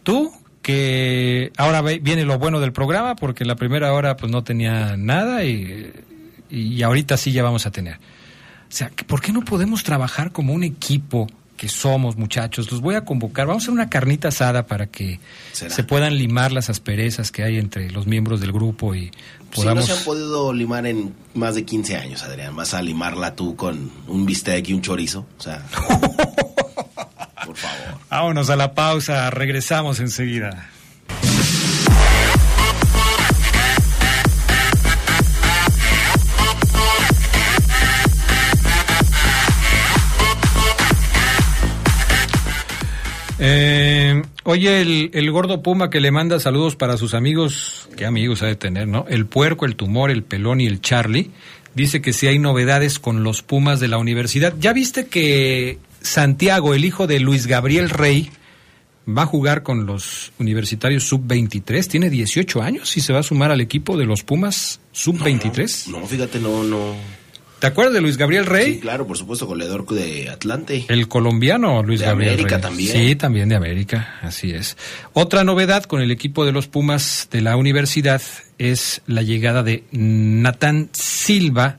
Tú, que ahora viene lo bueno del programa, porque en la primera hora pues no tenía nada y, y ahorita sí ya vamos a tener. O sea, ¿por qué no podemos trabajar como un equipo que somos, muchachos. Los voy a convocar. Vamos a hacer una carnita asada para que se puedan limar las asperezas que hay entre los miembros del grupo y podamos... Si no se han podido limar en más de 15 años, Adrián. Vas a limarla tú con un bistec y un chorizo. O sea... por favor. Vámonos a la pausa. Regresamos enseguida. Oye, el, el gordo Puma que le manda saludos para sus amigos, ¿qué amigos ha de tener, no? El puerco, el tumor, el pelón y el Charlie. Dice que si hay novedades con los Pumas de la universidad. ¿Ya viste que Santiago, el hijo de Luis Gabriel Rey, va a jugar con los universitarios sub-23? Tiene 18 años y se va a sumar al equipo de los Pumas sub-23. No, no, fíjate, no, no. ¿Te acuerdas de Luis Gabriel Rey? Sí, claro, por supuesto, goleador de Atlante. El colombiano Luis De Gabriel América Rey. también. Sí, también de América, así es. Otra novedad con el equipo de los Pumas de la universidad es la llegada de Natán Silva,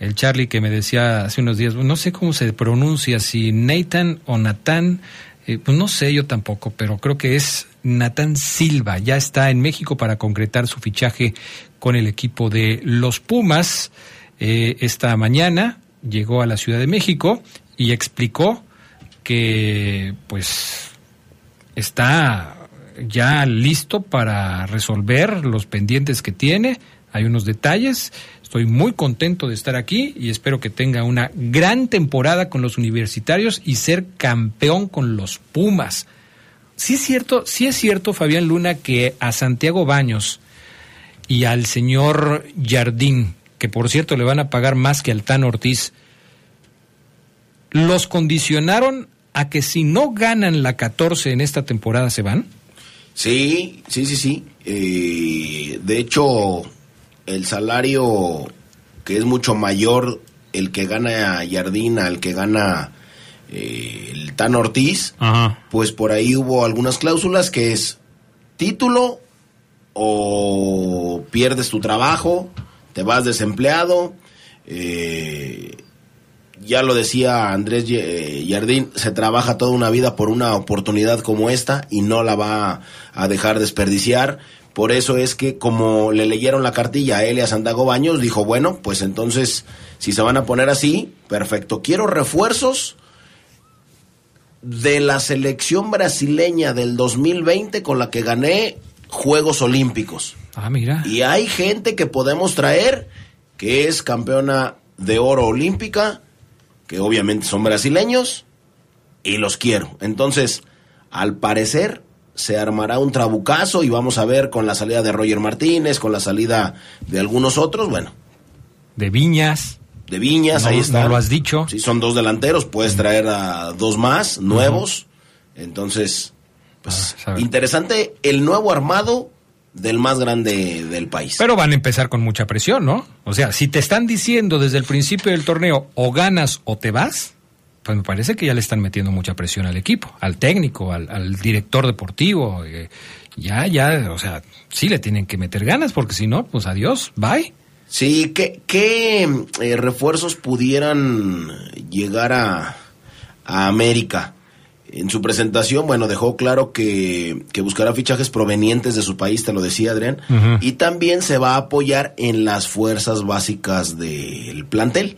el Charlie que me decía hace unos días, no sé cómo se pronuncia, si Nathan o Natán, eh, pues no sé yo tampoco, pero creo que es Natán Silva. Ya está en México para concretar su fichaje con el equipo de los Pumas. Eh, esta mañana llegó a la Ciudad de México y explicó que pues está ya listo para resolver los pendientes que tiene. Hay unos detalles. Estoy muy contento de estar aquí y espero que tenga una gran temporada con los universitarios y ser campeón con los Pumas. Sí es cierto, sí es cierto, Fabián Luna, que a Santiago Baños y al señor Jardín, que por cierto le van a pagar más que al Tan Ortiz, los condicionaron a que si no ganan la 14 en esta temporada se van. Sí, sí, sí, sí. Eh, de hecho, el salario que es mucho mayor el que gana Jardín al que gana eh, el Tan Ortiz, pues por ahí hubo algunas cláusulas que es título o pierdes tu trabajo, te vas desempleado. eh, ya lo decía Andrés Ye- eh, Jardín, se trabaja toda una vida por una oportunidad como esta y no la va a dejar desperdiciar. Por eso es que como le leyeron la cartilla a él y a Santiago Baños, dijo, bueno, pues entonces, si se van a poner así, perfecto. Quiero refuerzos de la selección brasileña del 2020 con la que gané Juegos Olímpicos. Ah, mira. Y hay gente que podemos traer que es campeona de oro olímpica, que obviamente son brasileños, y los quiero. Entonces, al parecer, se armará un trabucazo y vamos a ver con la salida de Roger Martínez, con la salida de algunos otros, bueno, De Viñas. de Viñas, No- ahí está. no lo has dicho. Sí, son dos delanteros, puedes traer a dos más, nuevos. Entonces, pues, Ah, interesante el nuevo armado del más grande del país. Pero van a empezar con mucha presión, ¿no? O sea, si te están diciendo desde el principio del torneo o ganas o te vas, pues me parece que ya le están metiendo mucha presión al equipo, al técnico, al, al director deportivo. eh, ya, ya, o sea, sí le tienen que meter ganas porque si no, pues adiós, bye. Sí, ¿qué, qué eh, refuerzos pudieran llegar a, a América? En su presentación, bueno, dejó claro que, que buscará fichajes provenientes de su país, te lo decía Adrián, y también se va a apoyar en las fuerzas básicas del plantel.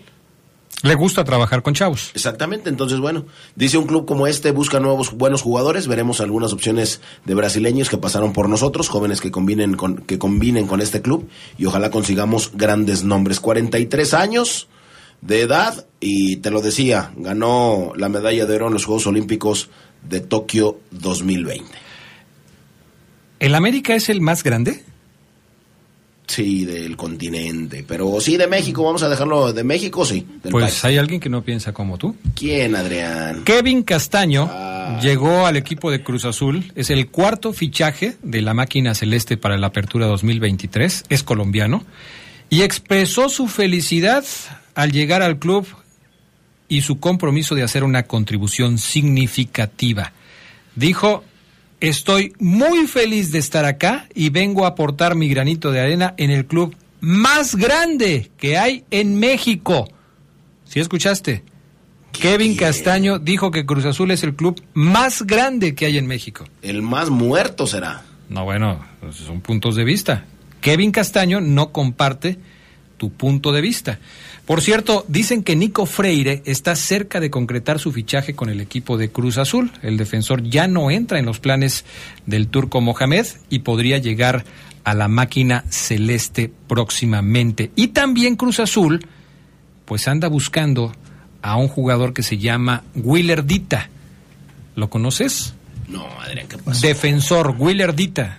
Le gusta trabajar con chavos. Exactamente, entonces bueno, dice un club como este busca nuevos buenos jugadores, veremos algunas opciones de brasileños que pasaron por nosotros, jóvenes que combinen con que combinen con este club y ojalá consigamos grandes nombres. 43 años de edad y te lo decía, ganó la medalla de oro en los Juegos Olímpicos de Tokio 2020. ¿El América es el más grande? Sí, del continente, pero sí de México, vamos a dejarlo de México, sí, del Pues país. hay alguien que no piensa como tú. ¿Quién, Adrián? Kevin Castaño Ah. llegó al equipo de Cruz Azul. Es el cuarto fichaje de la máquina celeste para la apertura 2023. Es colombiano. Y expresó su felicidad al llegar al club y su compromiso de hacer una contribución significativa. Dijo, estoy muy feliz de estar acá y vengo a aportar mi granito de arena en el club más grande que hay en México. ¿Sí escuchaste? Kevin bien. Castaño dijo que Cruz Azul es el club más grande que hay en México. El más muerto será. No, bueno, son puntos de vista. Kevin Castaño no comparte tu punto de vista. Por cierto, dicen que Nico Freire está cerca de concretar su fichaje con el equipo de Cruz Azul. El defensor ya no entra en los planes del turco Mohamed y podría llegar a la máquina celeste próximamente. Y también Cruz Azul, pues anda buscando a un jugador que se llama Willerdita. ¿Lo conoces? No, Adrián, ¿qué pasó? Defensor, Willer Dita.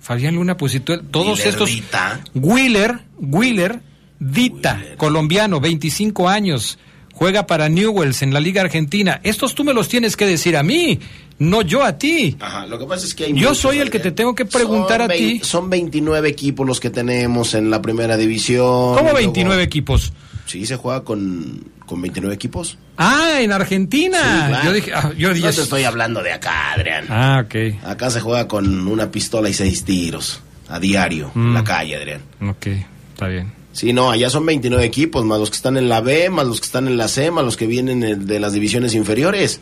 Fabián Luna, pues si tú- todos Willer estos... Dita. Willer, Willer Dita, colombiano, 25 años, juega para Newells en la Liga Argentina. Estos tú me los tienes que decir a mí, no yo a ti. Ajá, lo que pasa es que hay Yo muchos, soy el que te tengo que preguntar Son a ti. Son 29 equipos los que tenemos en la primera división. ¿Cómo y luego- 29 equipos? Sí, se juega con, con 29 equipos. Ah, en Argentina. Sí, claro. Yo dije, ah, yo dije- No te estoy hablando de acá, Adrián. Ah, ok. Acá se juega con una pistola y seis tiros a diario en Mm. la calle, Adrián. Ok, está bien. Sí, no, allá son 29 equipos, más los que están en la B, más los que están en la C, más los que vienen de las divisiones inferiores.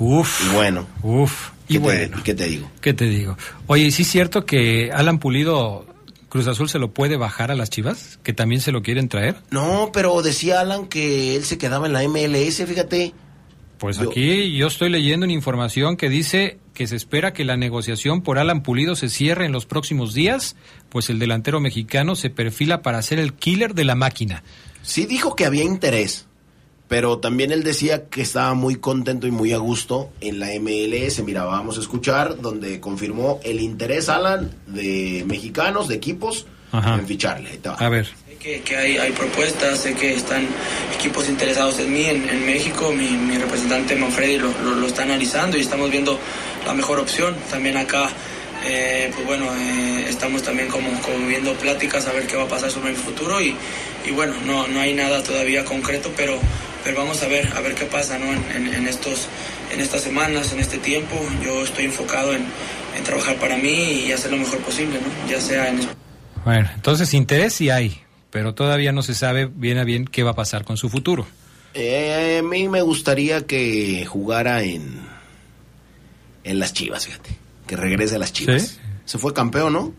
Uf. Y bueno, Uf. ¿qué, Y te, bueno. ¿qué te digo? ¿Qué te digo? Oye, ¿sí es cierto que Alan Pulido Cruz Azul se lo puede bajar a las Chivas? ¿Que también se lo quieren traer? No, pero decía Alan que él se quedaba en la MLS, fíjate. Pues Yo- aquí yo estoy leyendo una información que dice que se espera que la negociación por Alan Pulido se cierre en los próximos días, pues el delantero mexicano se perfila para ser el killer de la máquina. Sí dijo que había interés, pero también él decía que estaba muy contento y muy a gusto en la MLS. Mira, vamos a escuchar donde confirmó el interés, Alan, de mexicanos, de equipos, Ajá. en ficharle. Ahí te va. A ver. Sé que, que hay, hay propuestas, sé que están equipos interesados en mí en, en México, mi, mi representante Manfredi lo, lo, lo está analizando y estamos viendo la mejor opción. También acá, eh, pues bueno, eh, estamos también como, como viendo pláticas a ver qué va a pasar sobre el futuro y, y bueno, no, no hay nada todavía concreto, pero, pero vamos a ver, a ver qué pasa ¿no? en, en, en estos, en estas semanas, en este tiempo. Yo estoy enfocado en, en trabajar para mí y hacer lo mejor posible, ¿no? ya sea en Bueno, entonces interés sí hay, pero todavía no se sabe bien a bien qué va a pasar con su futuro. Eh, a mí me gustaría que jugara en, en las Chivas, fíjate. Que regrese a las Chivas. ¿Sí? Se fue campeón, ¿no?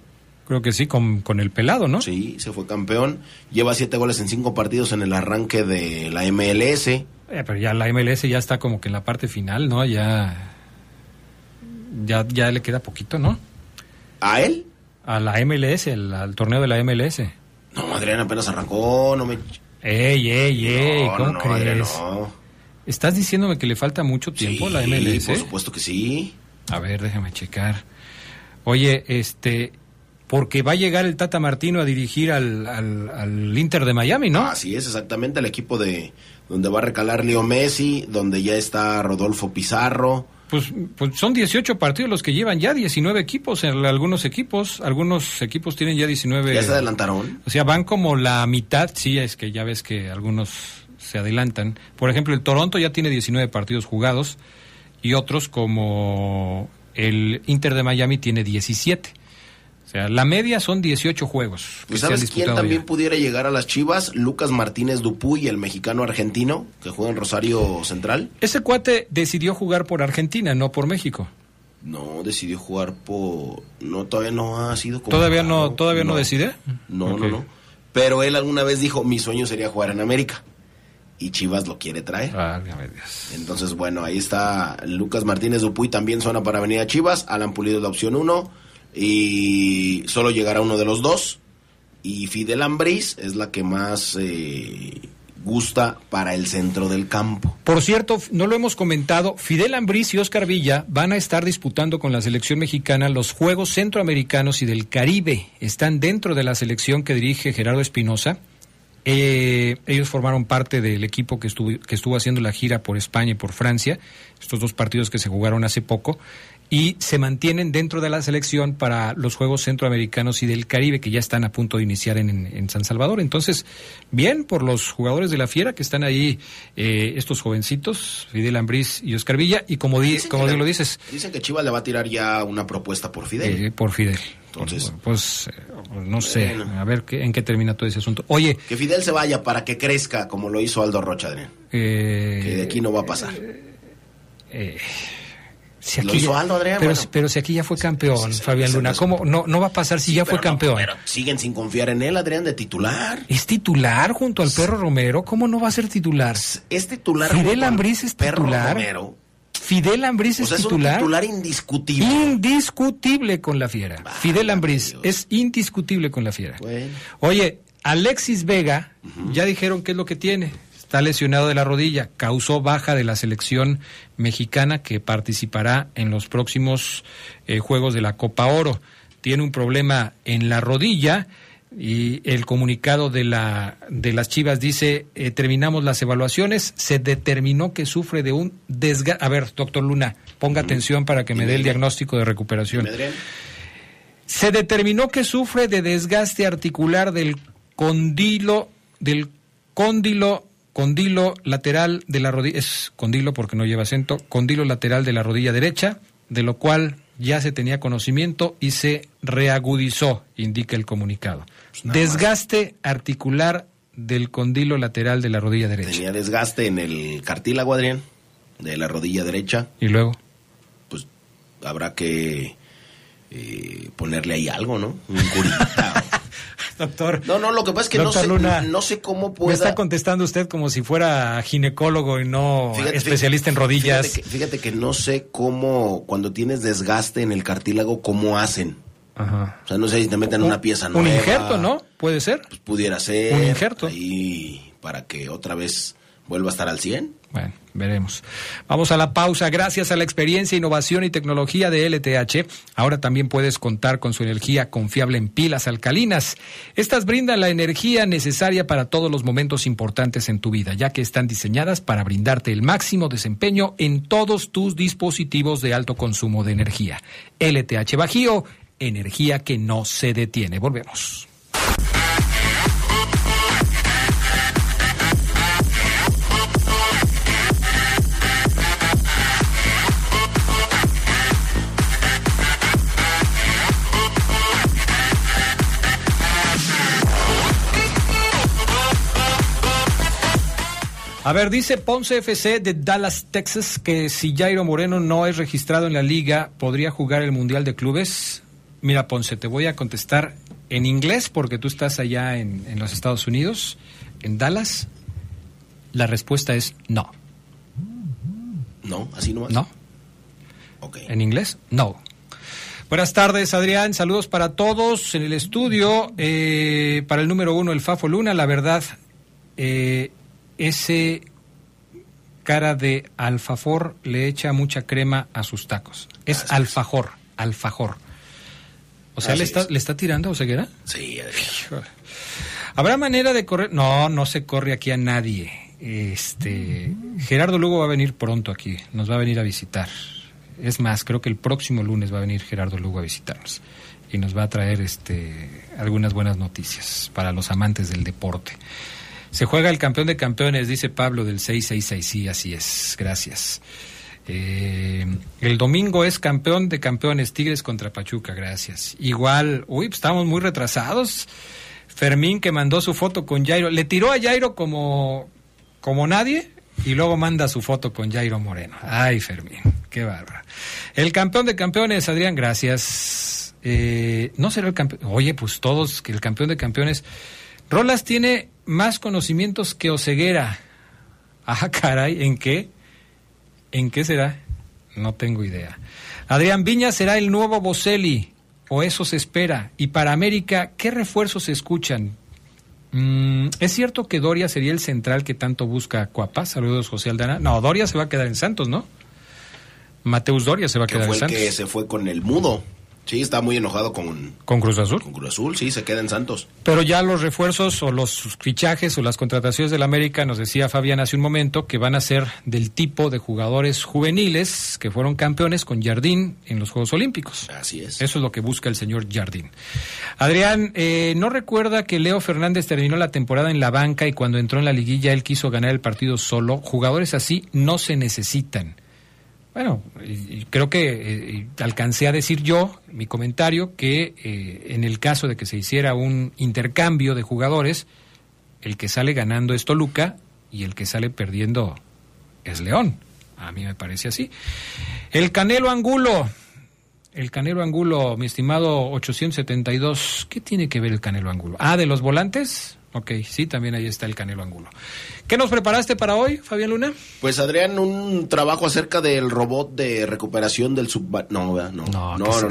Creo que sí, con, con el pelado, ¿no? Sí, se fue campeón. Lleva siete goles en cinco partidos en el arranque de la MLS. Eh, pero ya la MLS ya está como que en la parte final, ¿no? Ya, ya, ya le queda poquito, ¿no? ¿A él? A la MLS, el- al torneo de la MLS. No, Adrián apenas arrancó, no me... Ey, ey, ey, no, ¿cómo no, no, crees? Adrián. ¿Estás diciéndome que le falta mucho tiempo a la MLS? por supuesto que sí. A ver, déjame checar. Oye, este, porque va a llegar el Tata Martino a dirigir al, al, al Inter de Miami, ¿no? Así es, exactamente, el equipo de donde va a recalar Leo Messi, donde ya está Rodolfo Pizarro. Pues, pues son 18 partidos los que llevan ya 19 equipos en algunos equipos. Algunos equipos tienen ya 19. Ya se adelantaron. O sea, van como la mitad, sí, es que ya ves que algunos se adelantan. Por ejemplo, el Toronto ya tiene 19 partidos jugados y otros como el Inter de Miami tiene 17. O sea, la media son 18 juegos. que se han ¿sabes quién también ya. pudiera llegar a las Chivas? Lucas Martínez Dupuy, el mexicano argentino, que juega en Rosario Central. Ese cuate decidió jugar por Argentina, no por México. No, decidió jugar por... No, todavía no ha sido ¿Todavía no, todavía no, decide? No, no, no. Pero él alguna vez dijo, mi sueño sería jugar en América. Y Chivas lo quiere traer. Válgame Dios. Entonces, bueno, ahí está Lucas Martínez Dupuy, también suena para venir a Chivas. Alan Pulido es la opción uno. Y solo llegará uno de los dos. Y Fidel Ambriz es la que más eh, gusta para el centro del campo. Por cierto, no lo hemos comentado, Fidel Ambriz y Oscar Villa van a estar disputando con la selección mexicana los Juegos Centroamericanos y del Caribe. Están dentro de la selección que dirige Gerardo Espinosa. Eh, ellos formaron parte del equipo que estuvo, que estuvo haciendo la gira por España y por Francia, estos dos partidos que se jugaron hace poco, y se mantienen dentro de la selección para los Juegos Centroamericanos y del Caribe, que ya están a punto de iniciar en, en San Salvador. Entonces, bien por los jugadores de la Fiera que están ahí, eh, estos jovencitos, Fidel Ambriz y Oscar Villa, y como, di- como lo dices, Dicen que Chivas le va a tirar ya una propuesta por Fidel. eh, por Fidel. Entonces- pues, eh, no sé, Bueno. a ver qué, en qué termina todo ese asunto. Oye, Que Fidel se vaya para que crezca como lo hizo Aldo Rocha, Adrián. eh, Que de aquí no va a pasar. Si Lo aquí hizo ya- Aldo, Adrián, Pero, bueno. pero si aquí ya fue campeón, Sí, Fabián Luna, ¿cómo no, no va a pasar si ya fue no, campeón? pero siguen sin confiar en él, Adrián, de titular. Es titular junto al perro Romero, ¿cómo no va a ser titular? Es titular. Fidel Ambriz es Perro titular. Romero. Fidel Ambriz O es sea, es un titular. titular indiscutible. Indiscutible con la fiera. Fidel Ambriz Dios. es indiscutible con la fiera. Bueno. Oye, Alexis Vega, ya dijeron qué es lo que tiene. Está lesionado de la rodilla, causó baja de la selección mexicana que participará en los próximos eh, Juegos de la Copa Oro. Tiene un problema en la rodilla y el comunicado de, la, de las Chivas dice, eh, terminamos las evaluaciones, se determinó que sufre de un desgaste. A ver, doctor Luna, ponga atención para que me dé el diagnóstico de recuperación. Se determinó que sufre de desgaste articular del condilo, del cóndilo, condilo lateral de la rodilla, es condilo porque no lleva acento, condilo lateral de la rodilla derecha, de lo cual ya se tenía conocimiento y se reagudizó, indica el comunicado. Pues desgaste articular del condilo lateral de la rodilla derecha. Tenía desgaste en el cartílago, Adrián, de la rodilla derecha. ¿Y luego? Pues habrá que eh, ponerle ahí algo, ¿no? Un curita. Doctor. No, no, lo que pasa es que no sé, no sé cómo puede. Me está contestando usted como si fuera ginecólogo y no especialista en rodillas. Fíjate que, no sé cómo, cuando tienes desgaste en el cartílago, cómo hacen. Ajá. O sea, no sé si te meten una pieza nueva. Un injerto, ¿no? Puede ser. Pues pudiera ser. Un injerto. Ahí para que otra vez vuelva a estar al 100. Bueno, veremos. Vamos a la pausa. Gracias a la experiencia, innovación y tecnología de LTH, ahora también puedes contar con su energía confiable en pilas alcalinas. Estas brindan la energía necesaria para todos los momentos importantes en tu vida, ya que están diseñadas para brindarte el máximo desempeño en todos tus dispositivos de alto consumo de energía. LTH Bajío, energía que no se detiene. Volvemos. A ver, dice Ponce FC de Dallas, Texas, que si Jairo Moreno no es registrado en la liga, ¿podría jugar el Mundial de Clubes? Mira, Ponce, te voy a contestar en inglés porque tú estás allá en, los Estados Unidos, en Dallas. La respuesta es no. No, así no. No. Okay. En inglés, no. Buenas tardes, Adrián. Saludos para todos en el estudio. Eh, para el número uno, el Fafo Luna. La verdad, eh, ese cara de alfafor le echa mucha crema a sus tacos. Es alfajor, alfajor. O sea, ¿le está, ¿le está tirando o ceguera? Sí. ¿Habrá manera de correr? No, no se corre aquí a nadie. Este, Gerardo Lugo va a venir pronto aquí, nos va a venir a visitar. Es más, creo que el próximo lunes va a venir Gerardo Lugo a visitarnos y nos va a traer este, algunas buenas noticias para los amantes del deporte. Se juega el campeón de campeones, dice Pablo del 666. Sí, así es. Gracias. Eh, el domingo es campeón de campeones, Tigres contra Pachuca, gracias. Igual, uy, pues estamos muy retrasados. Fermín que mandó su foto con Jairo, le tiró a Jairo como, como nadie y luego manda su foto con Jairo Moreno. Ay, Fermín, qué bárbaro. El campeón de campeones, Adrián, gracias. Eh, no será el campeón. Oye, pues todos, que el campeón de campeones. Rolas tiene más conocimientos que Oseguera. Ah, caray, ¿en qué? ¿En qué será? No tengo idea. Adrián Viña será el nuevo Boselli, o eso se espera. Y para América, ¿qué refuerzos se escuchan? Mm, ¿Es cierto que Doria sería el central que tanto busca Cuapa? Saludos, José Aldana. No, Doria se va a quedar en Santos, ¿no? Mateus Doria se va a quedar en Santos. que se fue con el mudo. Sí, está muy enojado con... ¿Con Cruz Azul? Con Cruz Azul, sí, se queda en Santos. Pero ya los refuerzos o los fichajes o las contrataciones del América, nos decía Fabián hace un momento, que van a ser del tipo de jugadores juveniles que fueron campeones con Jardín en los Juegos Olímpicos. Así es. Eso es lo que busca el señor Jardín. Adrián, eh, ¿no recuerda que Leo Fernández terminó la temporada en la banca y cuando entró en la liguilla él quiso ganar el partido solo? Jugadores así no se necesitan. Bueno, creo que eh, alcancé a decir yo, mi comentario, que eh, en el caso de que se hiciera un intercambio de jugadores, el que sale ganando es Toluca y el que sale perdiendo es León. A mí me parece así. El Canelo Angulo, el Canelo Angulo, mi estimado 872, ¿qué tiene que ver el Canelo Angulo? Ah, de los volantes. Ok, sí, también ahí está el Canelo Angulo. ¿Qué nos preparaste para hoy, Fabián Luna? Pues Adrián, un trabajo acerca del robot de recuperación del sub... No, no, no, no, no,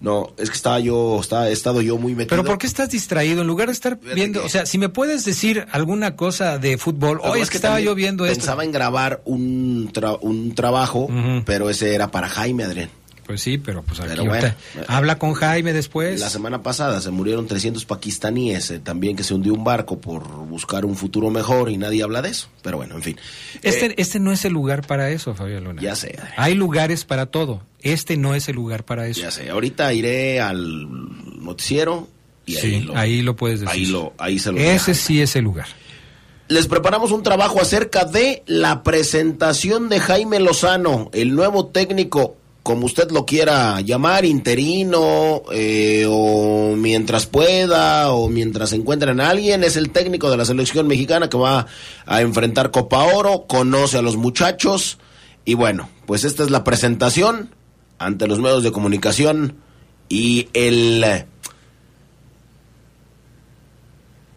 No, es que estaba yo, estaba, he estado yo muy metido. Pero ¿por qué estás distraído? En lugar de estar viendo, o sea, si me puedes decir alguna cosa de fútbol, hoy es que estaba yo viendo esto. Pensaba en grabar un, tra- un trabajo, pero ese era para Jaime Adrián. Pues sí, pero pues aquí Pero bueno. habla con Jaime después. La semana pasada se murieron 300 pakistaníes, eh, también que se hundió un barco por buscar un futuro mejor y nadie habla de eso. Pero bueno, en fin. Este, Eh, este no es el lugar para eso, Fabio Luna. Ya sé. Hay lugares para todo. Este no es el lugar para eso. ya sé, ahorita iré al noticiero y sí, ahí, lo, ahí lo puedes decir. ahí, lo, ahí se lo Ese sí es el lugar. Les preparamos un trabajo acerca de la presentación de Jaime Lozano, el nuevo técnico, como usted lo quiera llamar, interino, eh, o mientras pueda, o mientras encuentren a alguien, es el técnico de la selección mexicana que va a enfrentar Copa Oro, conoce a los muchachos, y bueno, pues esta es la presentación ante los medios de comunicación y el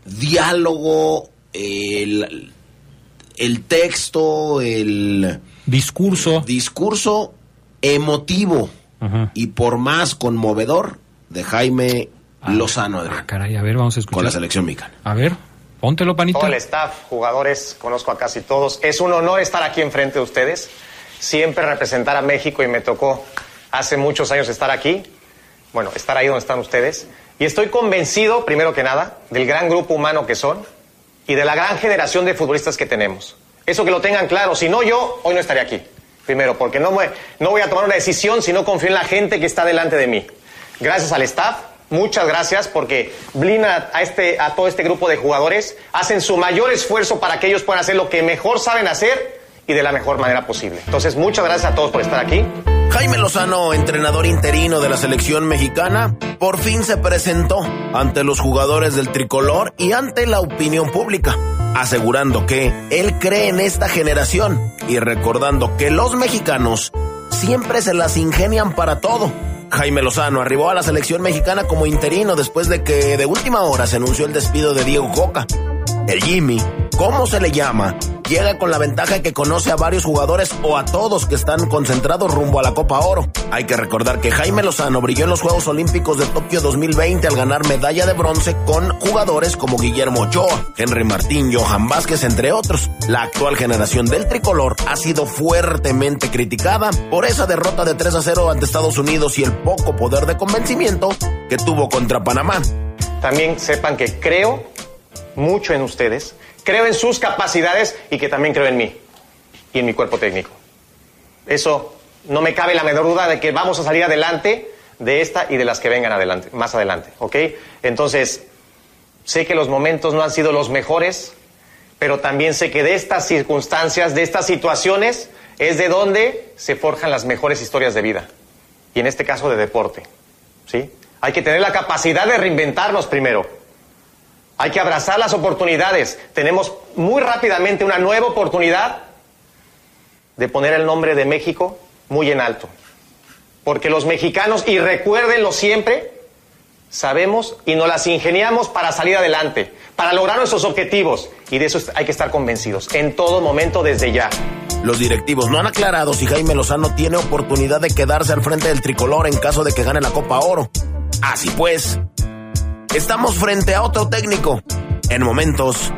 diálogo, el, el texto, el Discurso. discurso emotivo Ajá. y por más conmovedor de Jaime Lozano Ah, caray, a ver, vamos a escuchar. con la selección mexicana. A ver, póntelo, panita. Todo el staff, jugadores, conozco a casi todos. Es un honor estar aquí enfrente de ustedes. Siempre representar a México y me tocó hace muchos años estar aquí. Bueno, estar ahí donde están ustedes. Y estoy convencido, primero que nada, del gran grupo humano que son y de la gran generación de futbolistas que tenemos. Eso que lo tengan claro. Si no, yo hoy no estaría aquí. Primero, porque no, voy a tomar una decisión si no confío en la gente que está delante de mí. Gracias al staff, muchas gracias porque blindan a, este, a todo este grupo de jugadores, hacen su mayor esfuerzo para que ellos puedan hacer lo que mejor saben hacer y de la mejor manera posible. Entonces, muchas gracias a todos por estar aquí. Jaime Lozano, entrenador interino de la selección mexicana, por fin se presentó ante los jugadores del tricolor y ante la opinión pública, asegurando que él cree en esta generación y recordando que los mexicanos siempre se las ingenian para todo. Jaime Lozano arribó a la selección mexicana como interino después de que de última hora se anunció el despido de Diego Coca. El Jimmy, ¿cómo se le llama? Llega con la ventaja que conoce a varios jugadores o a todos que están concentrados rumbo a la Copa Oro. Hay que recordar que Jaime Lozano brilló en los Juegos Olímpicos de Tokio 2020 al ganar medalla de bronce con jugadores como Guillermo Ochoa, Henry Martín, Johan Vázquez, entre otros. La actual generación del tricolor ha sido fuertemente criticada por esa derrota de 3 a 0 ante Estados Unidos y el poco poder de convencimiento que tuvo contra Panamá. También sepan que creo mucho en ustedes, creo en sus capacidades y que también creo en mí y en mi cuerpo técnico. Eso no me cabe la menor duda de que vamos a salir adelante de esta y de las que vengan adelante, más adelante, ¿ok? Entonces, sé que los momentos no han sido los mejores, pero también sé que de estas circunstancias, de estas situaciones, es de donde se forjan las mejores historias de vida. Y en este caso de deporte, ¿sí? Hay que tener la capacidad de reinventarnos primero. Hay que abrazar las oportunidades. Tenemos muy rápidamente una nueva oportunidad de poner el nombre de México muy en alto. Porque los mexicanos, y recuérdenlo siempre, sabemos y nos las ingeniamos para salir adelante, para lograr nuestros objetivos. Y de eso hay que estar convencidos, en todo momento, desde ya. Los directivos no han aclarado si Jaime Lozano tiene oportunidad de quedarse al frente del tricolor en caso de que gane la Copa Oro. Así pues, estamos frente a otro técnico en momentos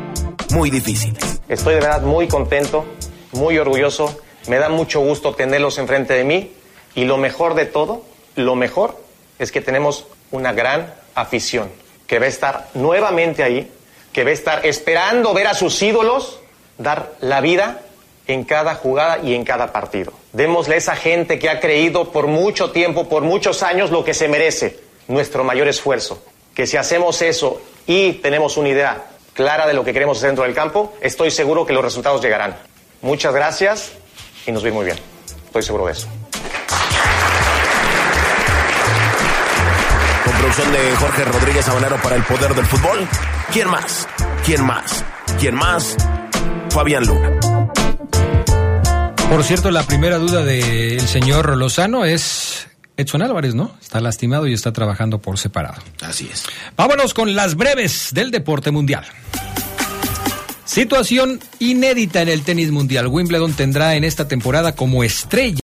muy difíciles. Estoy de verdad muy contento, muy orgulloso. Me da mucho gusto tenerlos enfrente de mí. Y lo mejor de todo, lo mejor es que tenemos una gran afición que va a estar nuevamente ahí, que va a estar esperando ver a sus ídolos dar la vida en cada jugada y en cada partido. Démosle a esa gente que ha creído por mucho tiempo, por muchos años, lo que se merece, nuestro mayor esfuerzo. Que si hacemos eso y tenemos una idea clara de lo que queremos hacer dentro del campo, estoy seguro que los resultados llegarán. Muchas gracias y nos vemos muy bien. Estoy seguro de eso. Con producción de Jorge Rodríguez Sabanero para el poder del fútbol. ¿Quién más? ¿Quién más? ¿Quién más? Fabián Luna. Por cierto, la primera duda del señor Lozano es Edson Álvarez, ¿no? Está lastimado y está trabajando por separado. Así es. Vámonos con las breves del deporte mundial. Situación inédita en el tenis mundial. Wimbledon tendrá en esta temporada como estrella